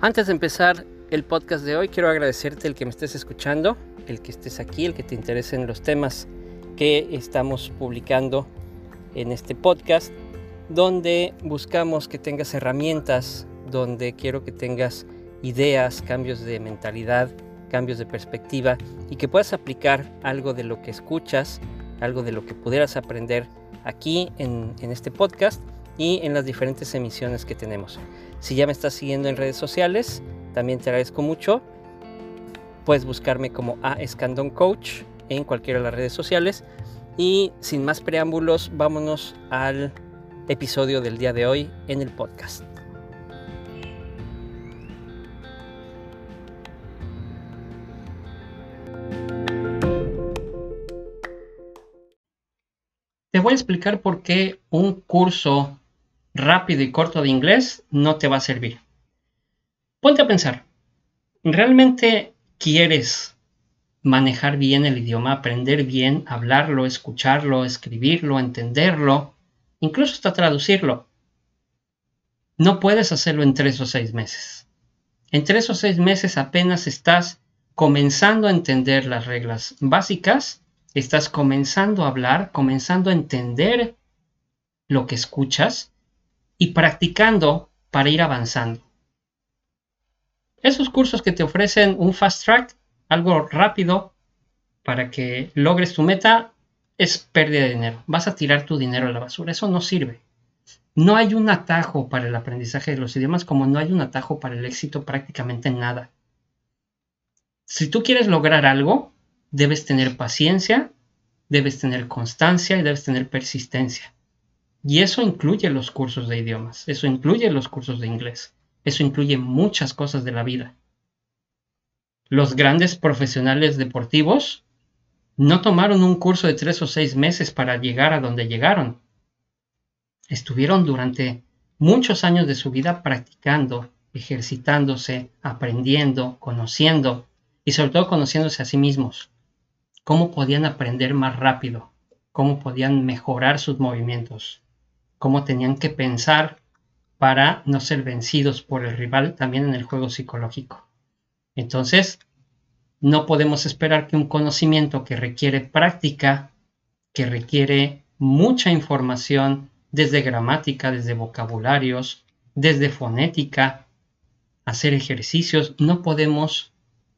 Antes de empezar el podcast de hoy, quiero agradecerte el que me estés escuchando, el que estés aquí, el que te interesen los temas que estamos publicando en este podcast, donde buscamos que tengas herramientas donde quiero que tengas ideas, cambios de mentalidad, cambios de perspectiva y que puedas aplicar algo de lo que escuchas, algo de lo que pudieras aprender aquí en, este podcast y en las diferentes emisiones que tenemos. Si ya me estás siguiendo en redes sociales, también te agradezco mucho. Puedes buscarme como A Escandón Coach en cualquiera de las redes sociales. Y sin más preámbulos, vámonos al episodio del día de hoy en el podcast. Te voy a explicar por qué un curso rápido y corto de inglés no te va a servir. Ponte a pensar, ¿realmente quieres manejar bien el idioma, aprender bien, hablarlo, escucharlo, escribirlo, entenderlo, incluso hasta traducirlo? No puedes hacerlo en tres o seis meses. En tres o seis meses apenas estás comenzando a entender las reglas básicas, estás comenzando a hablar, comenzando a entender lo que escuchas y practicando para ir avanzando. Esos cursos que te ofrecen un fast track, algo rápido para que logres tu meta, es pérdida de dinero. Vas a tirar tu dinero a la basura. Eso no sirve. No hay un atajo para el aprendizaje de los idiomas como no hay un atajo para el éxito prácticamente en nada. Si tú quieres lograr algo, debes tener paciencia, debes tener constancia y debes tener persistencia. Y eso incluye los cursos de idiomas, eso incluye los cursos de inglés, eso incluye muchas cosas de la vida. Los grandes profesionales deportivos no tomaron un curso de tres o seis meses para llegar a donde llegaron. Estuvieron durante muchos años de su vida practicando, ejercitándose, aprendiendo, conociendo y sobre todo conociéndose a sí mismos. Cómo podían aprender más rápido, cómo podían mejorar sus movimientos cómo tenían que pensar para no ser vencidos por el rival también en el juego psicológico. Entonces, no podemos esperar que un conocimiento que requiere práctica, que requiere mucha información desde gramática, desde vocabularios, desde fonética, hacer ejercicios, no podemos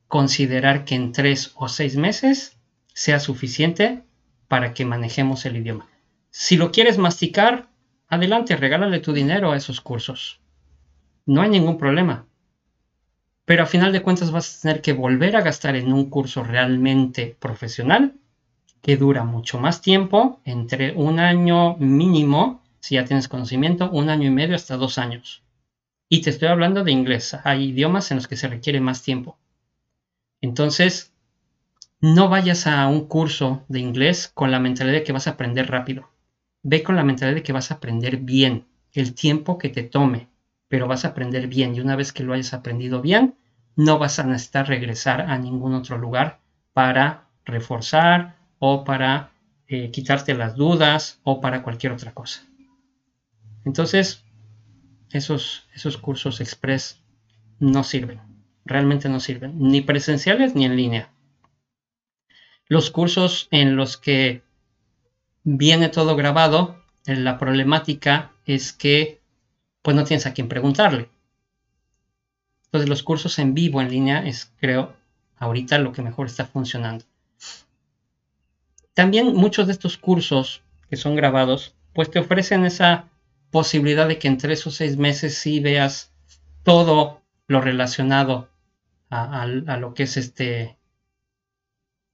considerar que en tres o seis meses sea suficiente para que manejemos el idioma. Si lo quieres masticar, adelante, regálale tu dinero a esos cursos. No hay ningún problema. Pero a final de cuentas vas a tener que volver a gastar en un curso realmente profesional que dura mucho más tiempo, entre un año mínimo, si ya tienes conocimiento, un año y medio hasta dos años. Y te estoy hablando de inglés. Hay idiomas en los que se requiere más tiempo. Entonces, no vayas a un curso de inglés con la mentalidad de que vas a aprender rápido ve con la mentalidad de que vas a aprender bien, el tiempo que te tome, pero vas a aprender bien y una vez que lo hayas aprendido bien, no vas a necesitar regresar a ningún otro lugar para reforzar o para eh, quitarte las dudas o para cualquier otra cosa. Entonces, esos, esos cursos express no sirven, realmente no sirven, ni presenciales ni en línea. Los cursos en los que viene todo grabado, eh, la problemática es que pues no tienes a quién preguntarle. Entonces los cursos en vivo, en línea, es creo ahorita lo que mejor está funcionando. También muchos de estos cursos que son grabados, pues te ofrecen esa posibilidad de que en tres o seis meses sí veas todo lo relacionado a, lo que es este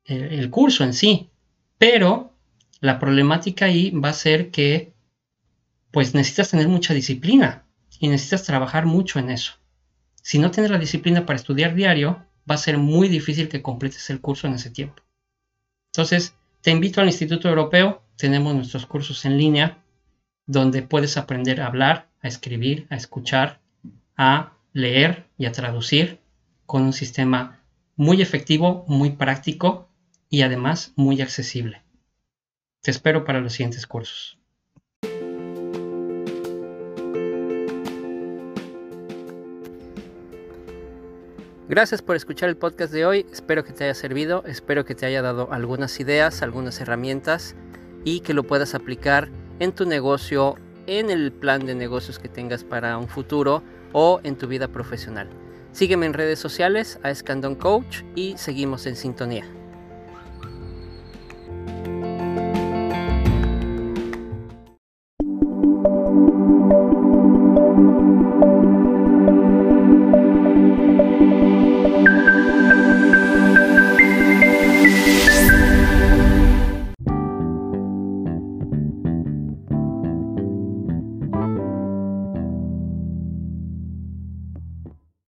el curso en sí. Pero la problemática ahí va a ser que pues necesitas tener mucha disciplina y necesitas trabajar mucho en eso. Si no tienes la disciplina para estudiar diario, va a ser muy difícil que completes el curso en ese tiempo. Entonces, te invito al Instituto Europeo, tenemos nuestros cursos en línea donde puedes aprender a hablar, a escribir, a escuchar, a leer y a traducir con un sistema muy efectivo, muy práctico y además muy accesible. Te espero para los siguientes cursos. Gracias por escuchar el podcast de hoy, espero que te haya servido, espero que te haya dado algunas ideas, algunas herramientas y que lo puedas aplicar en tu negocio, en el plan de negocios que tengas para un futuro o en tu vida profesional. Sígueme en redes sociales a Escandon Coach y seguimos en sintonía.